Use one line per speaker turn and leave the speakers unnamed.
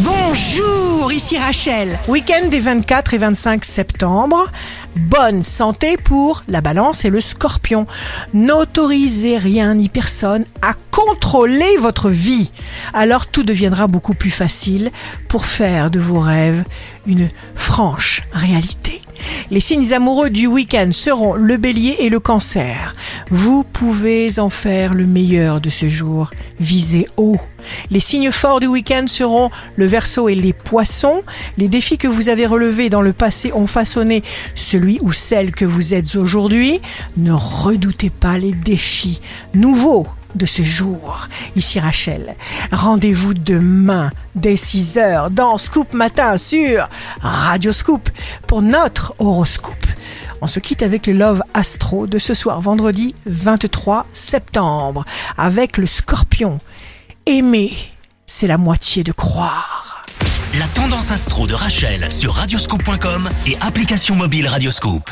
Bonjour, ici Rachel. Week-end des 24 et 25 septembre. Bonne santé pour la balance et le scorpion. N'autorisez rien ni personne à contrôler votre vie. Alors tout deviendra beaucoup plus facile pour faire de vos rêves une franche réalité. Les signes amoureux du week-end seront le bélier et le cancer. Vous pouvez en faire le meilleur de ce jour. Visez haut. Les signes forts du week-end seront le verso et les poissons. Les défis que vous avez relevés dans le passé ont façonné celui ou celle que vous êtes aujourd'hui. Ne redoutez pas les défis nouveaux de ce jour. Ici Rachel. Rendez-vous demain dès 6 heures dans Scoop Matin sur Radio Scoop pour notre horoscope. On se quitte avec le Love Astro de ce soir vendredi 23 septembre avec le scorpion. Aimer, c'est la moitié de croire.
La tendance astro de Rachel sur radioscope.com et application mobile Radioscope.